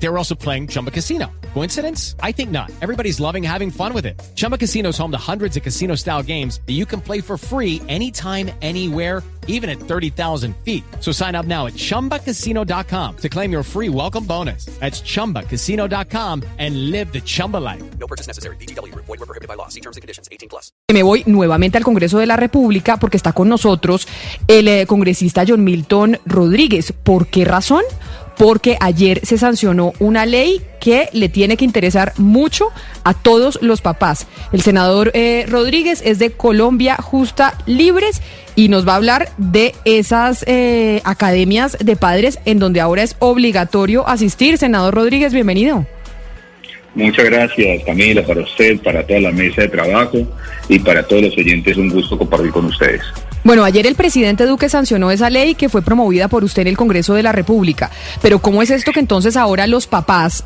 They were also playing Chumba Casino. Coincidence? I think not. Everybody's loving having fun with it. Chumba Casino is home to hundreds of casino style games that you can play for free anytime, anywhere, even at 30,000 feet. So sign up now at chumbacasino.com to claim your free welcome bonus. That's chumbacasino.com and live the Chumba life. No purchase necessary. BGW. Void were prohibited by law. See terms and conditions. 18 plus. Me voy nuevamente al Congreso de la República porque está con nosotros el eh, congresista John Milton Rodríguez. ¿Por qué razón? Porque ayer se sancionó una ley que le tiene que interesar mucho a todos los papás. El senador eh, Rodríguez es de Colombia Justa Libres y nos va a hablar de esas eh, academias de padres en donde ahora es obligatorio asistir. Senador Rodríguez, bienvenido. Muchas gracias, Camila, para usted, para toda la mesa de trabajo y para todos los oyentes. Un gusto compartir con ustedes. Bueno, ayer el presidente Duque sancionó esa ley que fue promovida por usted en el Congreso de la República. Pero ¿cómo es esto que entonces ahora los papás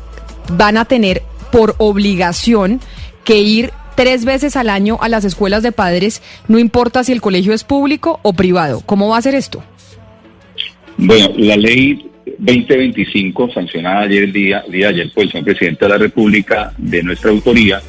van a tener por obligación que ir tres veces al año a las escuelas de padres, no importa si el colegio es público o privado? ¿Cómo va a ser esto? Bueno, la ley 2025, sancionada ayer día, día ayer por el señor presidente de la República de nuestra autoría,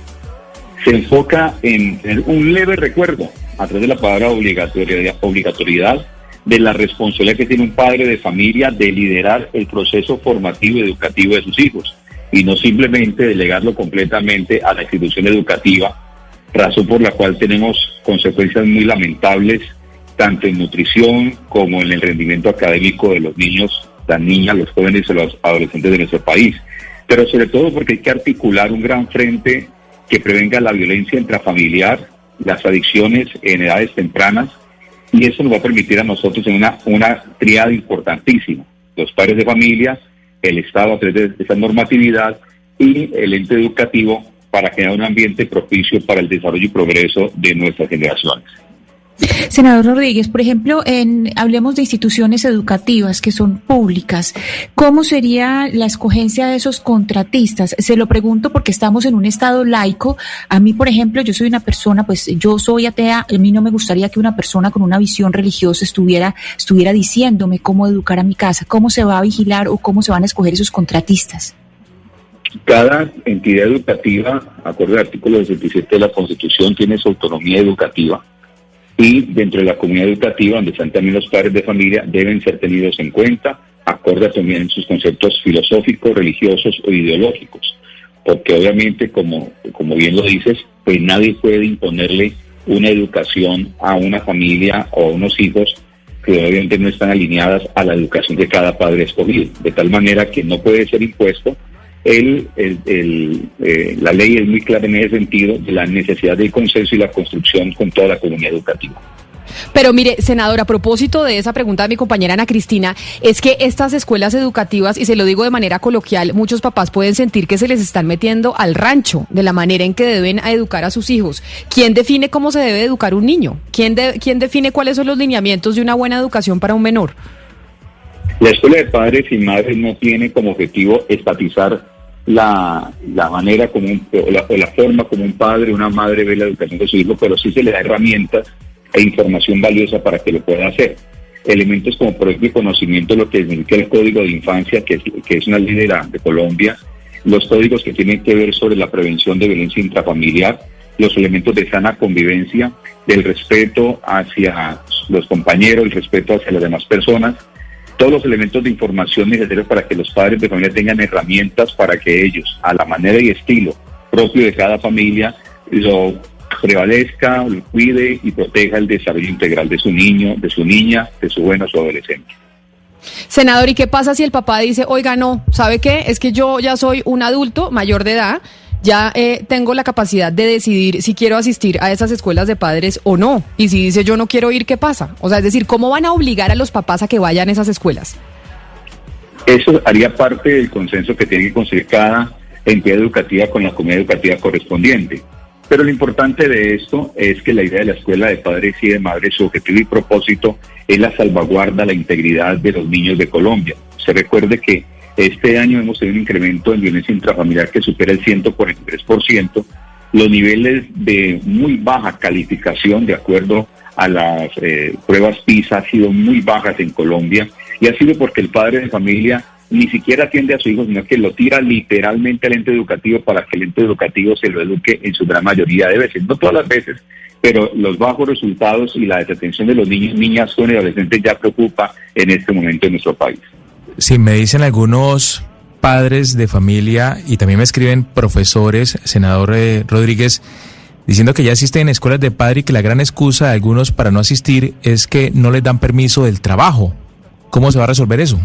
se enfoca en tener un leve recuerdo a través de la palabra obligatoriedad, obligatoriedad de la responsabilidad que tiene un padre de familia de liderar el proceso formativo y educativo de sus hijos y no simplemente delegarlo completamente a la institución educativa, razón por la cual tenemos consecuencias muy lamentables tanto en nutrición como en el rendimiento académico de los niños, las niñas, los jóvenes y los adolescentes de nuestro país. Pero sobre todo porque hay que articular un gran frente que prevenga la violencia intrafamiliar, las adicciones en edades tempranas, y eso nos va a permitir a nosotros en una, una triada importantísima. Los padres de familia, el Estado a través de esa normatividad y el ente educativo para crear un ambiente propicio para el desarrollo y progreso de nuestras generaciones. Senador Rodríguez, por ejemplo, en, hablemos de instituciones educativas que son públicas. ¿Cómo sería la escogencia de esos contratistas? Se lo pregunto porque estamos en un estado laico. A mí, por ejemplo, yo soy una persona, pues yo soy atea. A mí no me gustaría que una persona con una visión religiosa estuviera, estuviera diciéndome cómo educar a mi casa, cómo se va a vigilar o cómo se van a escoger esos contratistas. Cada entidad educativa, acorde al artículo 67 de la Constitución, tiene su autonomía educativa y dentro de la comunidad educativa, donde están también los padres de familia, deben ser tenidos en cuenta, acorde también sus conceptos filosóficos, religiosos o ideológicos. Porque obviamente, como, como bien lo dices, pues nadie puede imponerle una educación a una familia o a unos hijos que obviamente no están alineadas a la educación de cada padre escogido, de tal manera que no puede ser impuesto el, el, el, eh, la ley es muy clara en ese sentido de la necesidad del consenso y la construcción con toda la comunidad educativa. Pero mire, senador, a propósito de esa pregunta de mi compañera Ana Cristina, es que estas escuelas educativas, y se lo digo de manera coloquial, muchos papás pueden sentir que se les están metiendo al rancho de la manera en que deben educar a sus hijos. ¿Quién define cómo se debe educar un niño? ¿Quién, de, ¿Quién define cuáles son los lineamientos de una buena educación para un menor? La escuela de padres y madres no tiene como objetivo estatizar la, la manera como un, o, la, o la forma como un padre o una madre ve la educación de su hijo, pero sí se le da herramientas e información valiosa para que lo pueda hacer. Elementos como por ejemplo el conocimiento de lo que significa el Código de Infancia, que es, que es una ley de, de Colombia, los códigos que tienen que ver sobre la prevención de violencia intrafamiliar, los elementos de sana convivencia, del respeto hacia los compañeros, el respeto hacia las demás personas, todos los elementos de información necesarios para que los padres de familia tengan herramientas para que ellos, a la manera y estilo propio de cada familia, lo prevalezca, lo cuide y proteja el desarrollo integral de su niño, de su niña, de su bueno, su adolescente. Senador, ¿y qué pasa si el papá dice, oiga, no, ¿sabe qué? Es que yo ya soy un adulto mayor de edad, ya eh, tengo la capacidad de decidir si quiero asistir a esas escuelas de padres o no. Y si dice yo no quiero ir, ¿qué pasa? O sea, es decir, ¿cómo van a obligar a los papás a que vayan a esas escuelas? Eso haría parte del consenso que tiene que conseguir cada entidad educativa con la comunidad educativa correspondiente. Pero lo importante de esto es que la idea de la escuela de padres y de madres, su objetivo y propósito es la salvaguarda, la integridad de los niños de Colombia. Se recuerde que este año hemos tenido un incremento en violencia intrafamiliar que supera el 143%, los niveles de muy baja calificación de acuerdo a las eh, pruebas PISA han sido muy bajas en Colombia. Y ha sido porque el padre de familia ni siquiera atiende a su hijo, sino que lo tira literalmente al ente educativo para que el ente educativo se lo eduque en su gran mayoría de veces, no todas las veces, pero los bajos resultados y la desatención de los niños, niñas, jóvenes y adolescentes ya preocupa en este momento en nuestro país. Sí, me dicen algunos padres de familia y también me escriben profesores, senador eh, Rodríguez, diciendo que ya existen escuelas de padre y que la gran excusa de algunos para no asistir es que no les dan permiso del trabajo. ¿Cómo se va a resolver eso?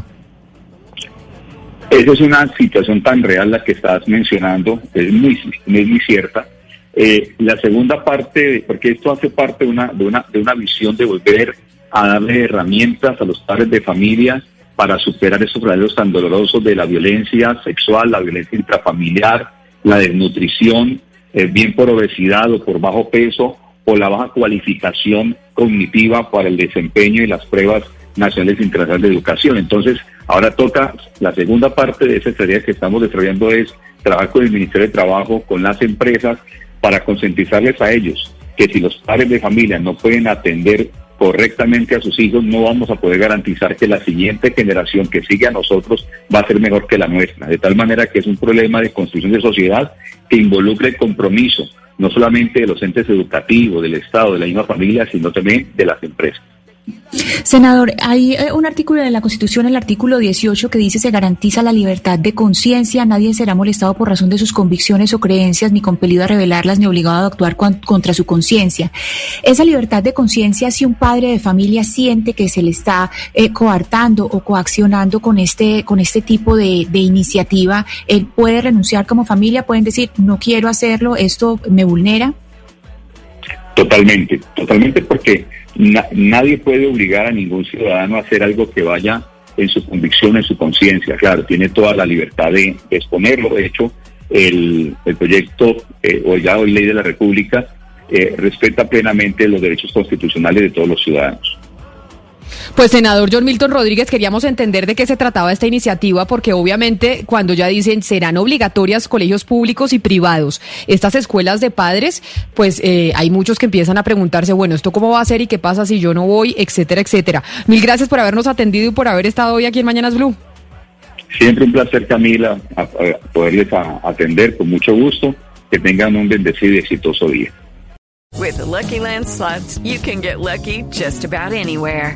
Esa es una situación tan real la que estás mencionando, es muy, es muy cierta. Eh, la segunda parte, porque esto hace parte de una, de, una, de una visión de volver a darle herramientas a los padres de familia para superar esos problemas tan dolorosos de la violencia sexual, la violencia intrafamiliar, la desnutrición, eh, bien por obesidad o por bajo peso, o la baja cualificación cognitiva para el desempeño y las pruebas nacionales e internacionales de educación. Entonces, ahora toca la segunda parte de esa tarea que estamos desarrollando es trabajar con el Ministerio de Trabajo, con las empresas, para concientizarles a ellos que si los padres de familia no pueden atender correctamente a sus hijos, no vamos a poder garantizar que la siguiente generación que sigue a nosotros va a ser mejor que la nuestra. De tal manera que es un problema de construcción de sociedad que involucre el compromiso, no solamente de los entes educativos, del Estado, de la misma familia, sino también de las empresas. Senador, hay eh, un artículo de la Constitución, el artículo 18, que dice se garantiza la libertad de conciencia, nadie será molestado por razón de sus convicciones o creencias, ni compelido a revelarlas, ni obligado a actuar contra su conciencia. Esa libertad de conciencia, si un padre de familia siente que se le está eh, coartando o coaccionando con este, con este tipo de, iniciativa, él puede renunciar como familia, pueden decir, no quiero hacerlo, esto me vulnera. Totalmente, totalmente porque nadie puede obligar a ningún ciudadano a hacer algo que vaya en su convicción, en su conciencia. Claro, tiene toda la libertad de, exponerlo. De hecho, el, proyecto eh, o ya hoy ley de la República eh, respeta plenamente los derechos constitucionales de todos los ciudadanos. Pues senador John Milton Rodríguez, queríamos entender de qué se trataba esta iniciativa, porque obviamente cuando ya dicen serán obligatorias colegios públicos y privados, estas escuelas de padres, pues eh, hay muchos que empiezan a preguntarse, bueno, ¿esto cómo va a ser y qué pasa si yo no voy, etcétera, etcétera. Mil gracias por habernos atendido y por haber estado hoy aquí en Mañanas Blue. Siempre un placer, Camila, poderles atender con mucho gusto. Que tengan un bendecido y exitoso día. Lucky Land you can get lucky just about anywhere.